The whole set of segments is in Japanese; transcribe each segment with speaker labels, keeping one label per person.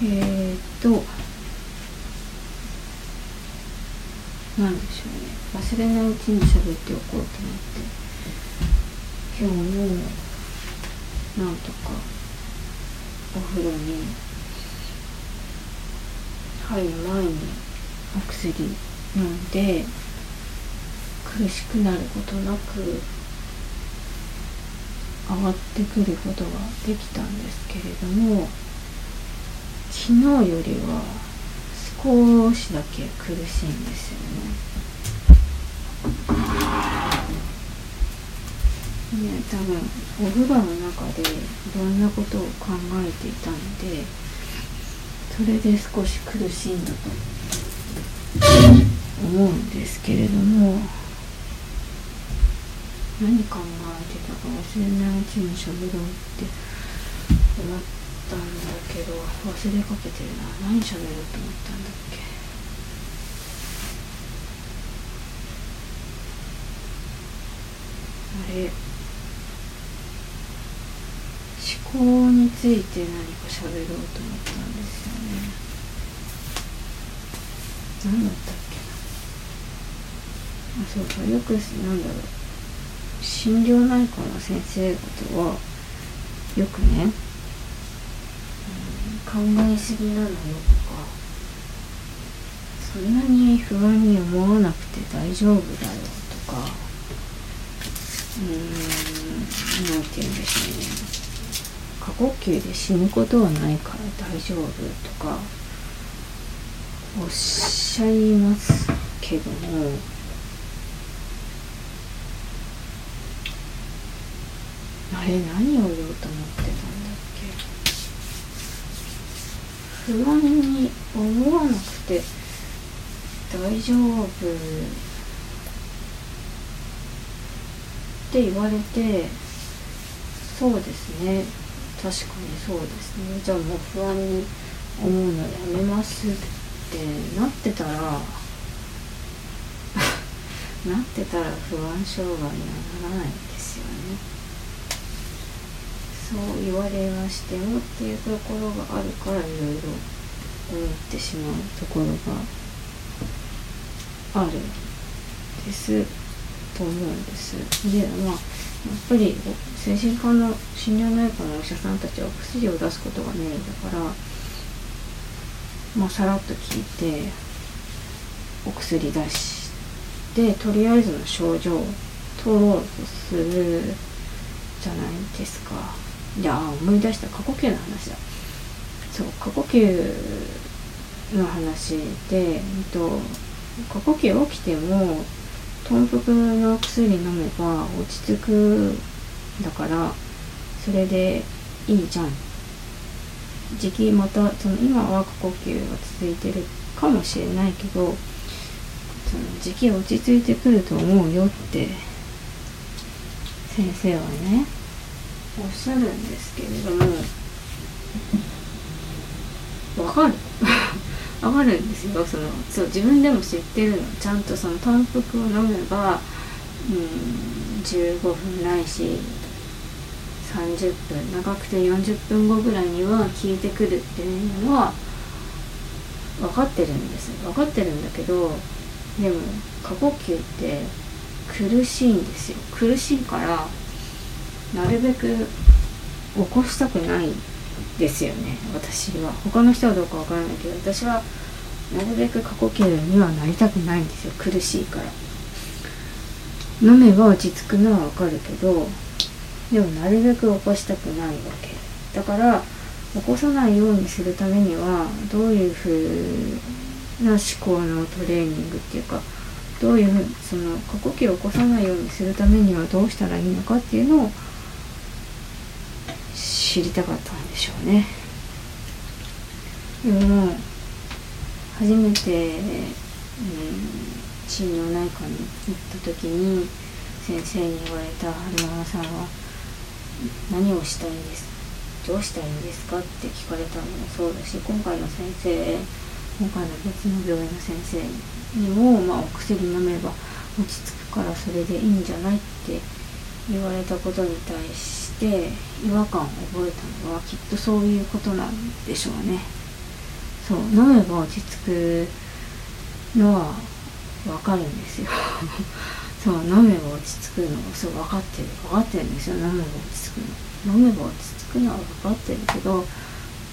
Speaker 1: えー、っとなんでしょうね忘れないうちに喋っておこうと思って今日もなんとかお風呂に入る前にお薬飲んで苦しくなることなく上がってくることができたんですけれども昨日よりは少しだけ苦しいんですよね。ね多分お風呂の中でいろんなことを考えていたのでそれで少し苦しいんだと思うんですけれども何考えてたか忘れないうちに喋ろうって思ってたんだけど忘れかけてるな。何喋ろうと思ったんだっけ。あれ。思考について何か喋ろうと思ったんですよね。何だったっけな。あそうか。よくなんだろう。心療内科の先生方はよくね、考えすぎなのよとか。そんなに不安に思わなくて大丈夫だよとか。うーん。何て言うんでしょうね。過呼吸で死ぬことはないから大丈夫とか。おっしゃいますけども。あれ何を言おうと思ってたんだっけ不安に思わなくて大丈夫って言われてそうですね確かにそうですねじゃあもう不安に思うのやめますってなってたら なってたら不安障害にはならないんですよね。そう言われましてもっていうところがあるからいろいろ思ってしまうところがあるですと思うんです。でまあやっぱり精神科の心療内科のお医者さんたちは薬を出すことがメインだからまあさらっと聞いてお薬出してとりあえずの症状を取ろうとするじゃないですか。じゃあ思い出した。過呼吸の話だ。そう過呼吸の話で、えっと、過呼吸起きても豚腹の薬飲めば落ち着くだからそれでいいじゃん。時期またその今は過呼吸が続いてるかもしれないけどその時期落ち着いてくると思うよって先生はねおっしゃるんですけれどもわかる。わかるんですよ。そのそう自分でも知ってるの。ちゃんとその豚腹を飲めばうん15分ないし30分長くて40分後ぐらいには効いてくるっていうのは分かってるんです分かってるんだけどでも過呼吸って苦しいんですよ。苦しいからなるべく起こしたくないですよね。私は。他の人はどうかわからないけど私はなるべく過呼吸にはなりたくないんですよ。苦しいから。飲めば落ち着くのはわかるけどでもなるべく起こしたくないわけ。だから起こさないようにするためにはどういう風な思考のトレーニングっていうかどういうふうにその過呼吸を起こさないようにするためにはどうしたらいいのかっていうのを知りたかったんでしょうねでも初めて、うん、心療内科に行った時に先生に言われた春ママさんは「何をしたいんですどうしたいんですか?」って聞かれたのもそうだし今回の先生今回の別の病院の先生にも、まあ、お薬飲めば落ち着くからそれでいいんじゃないって言われたことに対して違和感を覚えたのはきっとそういうことなんでしょうね。そう飲めば落ち着くのは分かるんですよ。そう飲めば落ち着くのそう分かってる分かってるんですよ。飲めば落ち着くの。飲めば落ち着くのは分かってるけど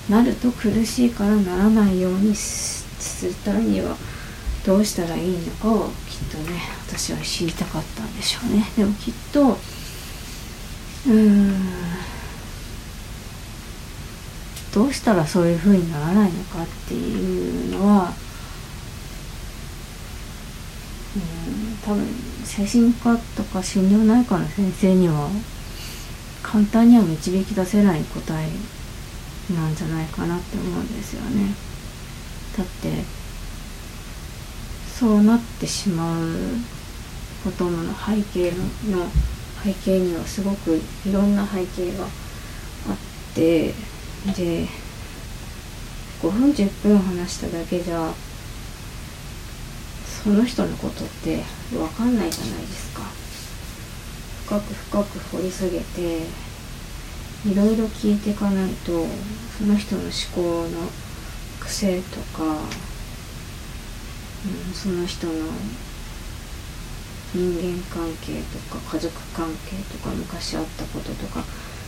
Speaker 1: なると苦しいからならないようにするためにはどうしたらいいのかをきっとね私は知りたかったんでしょうね。でもきっとうんどうしたらそういう風にならないのかっていうのはうん多分精神科とか心療内科の先生には簡単には導き出せない答えなんじゃないかなって思うんですよね。だってそうなってしまうことの背景のの背景にはすごくいろんな背景があってで5分10分話しただけじゃその人のことって分かんないじゃないですか。深く深く掘り下げていろいろ聞いていかないとその人の思考の癖とか、うん、その人の人間関係とか家族関係とか昔あったこととか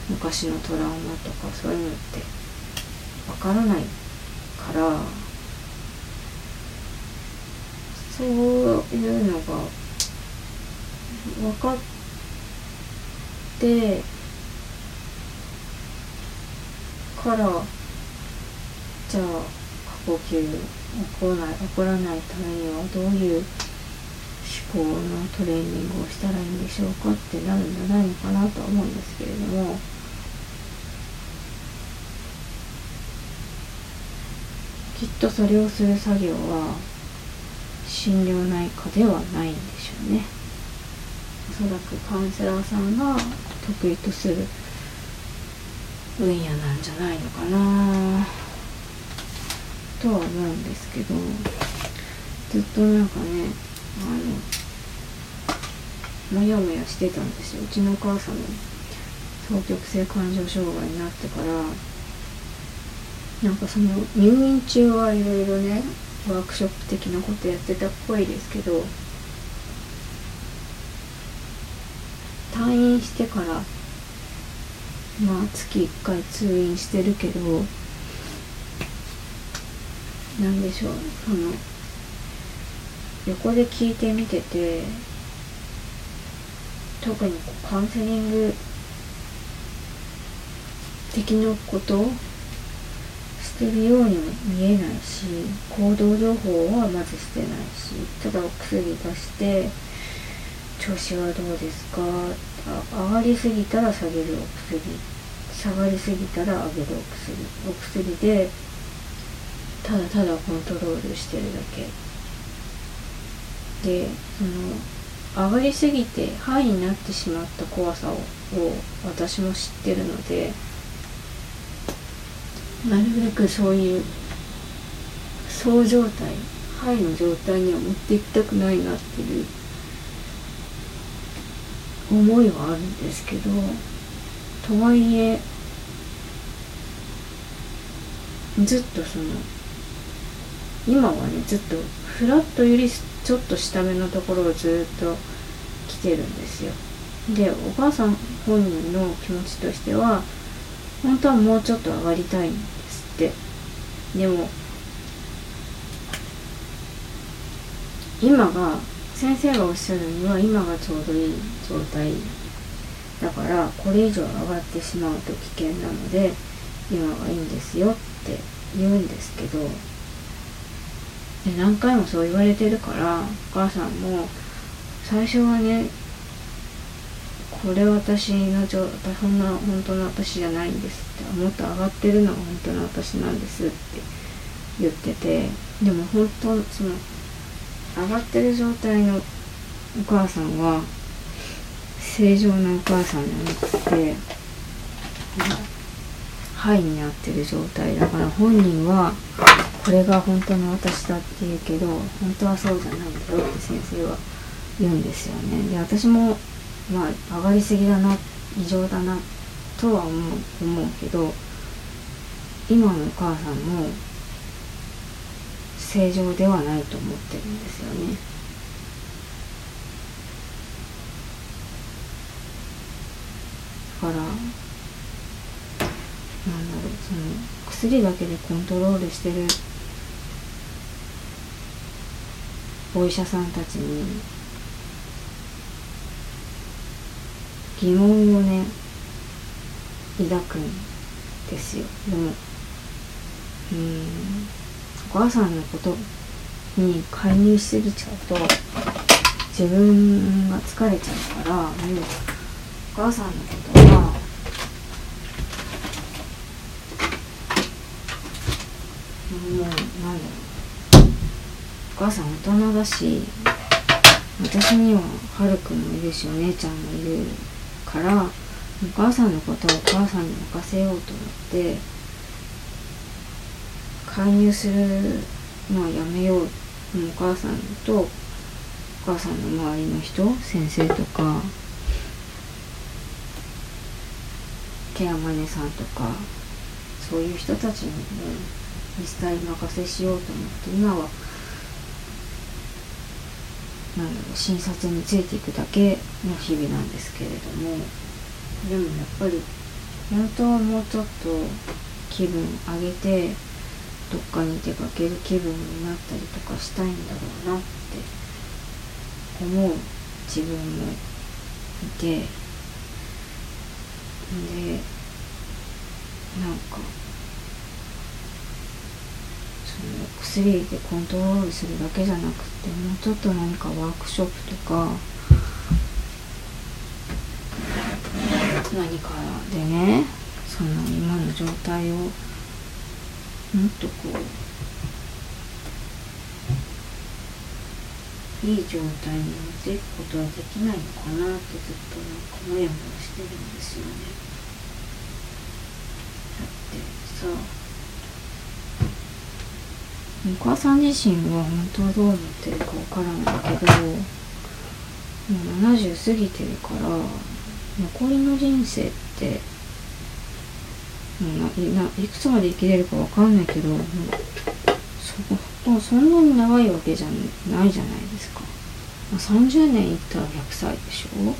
Speaker 1: 昔のトラウマとかそういうのってわからないからそういうのが分かってからじゃあ過呼吸起こらない起こらないためにはどういう思考のトレーニングをしたらいいんでしょうかってなるんじゃないのかなとは思うんですけれども。きっとそれをする作業は心療内科ではないんでしょうね。おそらくカウンセラーさんが得意とする分野なんじゃないのかな。とは思うんですけどずっとなんかねあのもやもやしてたんですよ。うちのお母さんも双極性感情障害になってから。なんかその入院中はいろいろねワークショップ的なことやってたっぽいですけど退院してからまあ月1回通院してるけどなんでしょうその横で聞いてみてて特にカウンセリング的なことしてるようにも見えないし行動情報はまずしてないしただお薬出して調子はどうですか？上がりすぎたら下げるお薬。下がりすぎたら上げるお薬。お薬でただただコントロールしてるだけ。でその上がりすぎて範囲になってしまった怖さを私も知ってるのでなるべくそういうそう状態肺の状態には持っていきたくないなっていう思いはあるんですけどとはいえずっとその今はねずっとフラットよりちょっと下めのところをずっと来てるんですよ。でお母さん本人の気持ちとしては本当はもうちょっと上がりたいんですって。でも今が先生がおっしゃるには今がちょうどいい状態だからこれ以上上がってしまうと危険なので今がいいんですよって言うんですけどで何回もそう言われてるからお母さんも最初はねこれ私の状態そんな本当の私じゃないんですってもっと上がってるのが本当の私なんですって言っててでも本当その上がってる状態のお母さんは正常なお母さんじゃなくて肺になってる状態だから本人はこれが本当の私だって言うけど本当はそうじゃないんだよって先生は言うんですよねで私もまあ上がりすぎだな異常だなとは思う思うけど今のお母さんも正常ではないと思ってるんですよね。だからなんだろうその薬だけでコントロールしてるお医者さんたちに疑問をね抱くんですよ。でもうんお母さんのことに介入しすぎちゃうと自分が疲れちゃうからもうお母さんのことはもうなんだろう。母さん大人だし私にははるくんもいるしお姉ちゃんもいるからお母さんのことはお母さんに任せようと思って介入するのはやめようお母さんとお母さんの周りの人先生とかケアマネさんとかそういう人たちにも実際任せしようと思って今はなんだろう診察についていくだけの日々なんですけれども。でもやっぱり本当はもうちょっと気分上げてどっかに出かける気分になったりとかしたいんだろうなって思う自分もいて。でなんか薬でコントロールするだけじゃなくてもうちょっと何かワークショップとか何かでねその今の状態をもっとこういい状態に持っていくことはできないのかなってずっとなんかモヤモヤしてるんですよね。だってさお母さん自身は本当はどう思ってるかわからないけどもう70過ぎてるから残りの人生ってうないくつまで生きれるかわかんないけどもうそそんなに長いわけじゃないじゃないですか、30年いったら100歳でしょ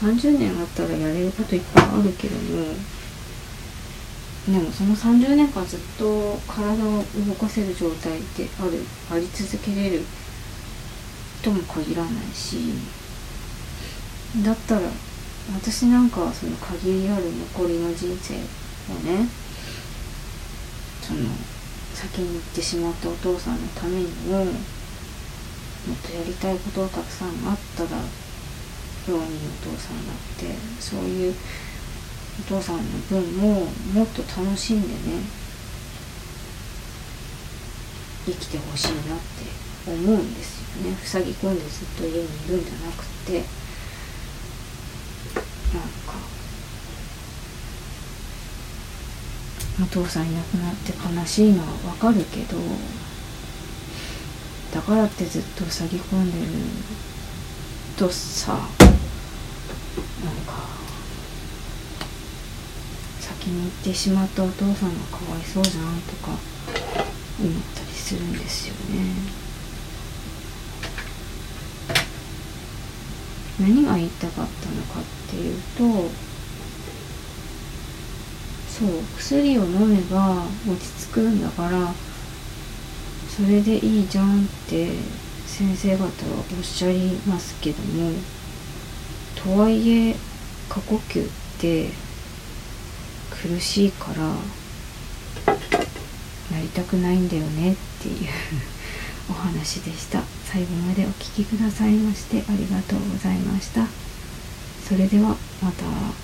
Speaker 1: 30年あったらやれることいっぱいあるけどもでもその30年間ずっと体を動かせる状態であるあり続けれるとも限らないしだったら私なんかはその限りある残りの人生をねその先に行ってしまったお父さんのためにももっとやりたいことがたくさんあったら病人お父さんだってそういうお父さんの分ももっと楽しんでね生きてほしいなって思うんですよね。塞ぎ込んでずっと家にいるんじゃなくて。なんかお父さんいなくなって悲しいのはわかるけどだからってずっと塞ぎ込んでるとさなんか先に行ってしまったお父さんがかわいそうじゃんとか思ったりするんですよね。何が言いたかったのかっていうとそう薬を飲めば落ち着くんだからそれでいいじゃんって先生方はおっしゃりますけどもとはいえ過呼吸って苦しいからやりたくないんだよねっていう お話でした最後までお聴きくださいましてありがとうございましたそれではまた。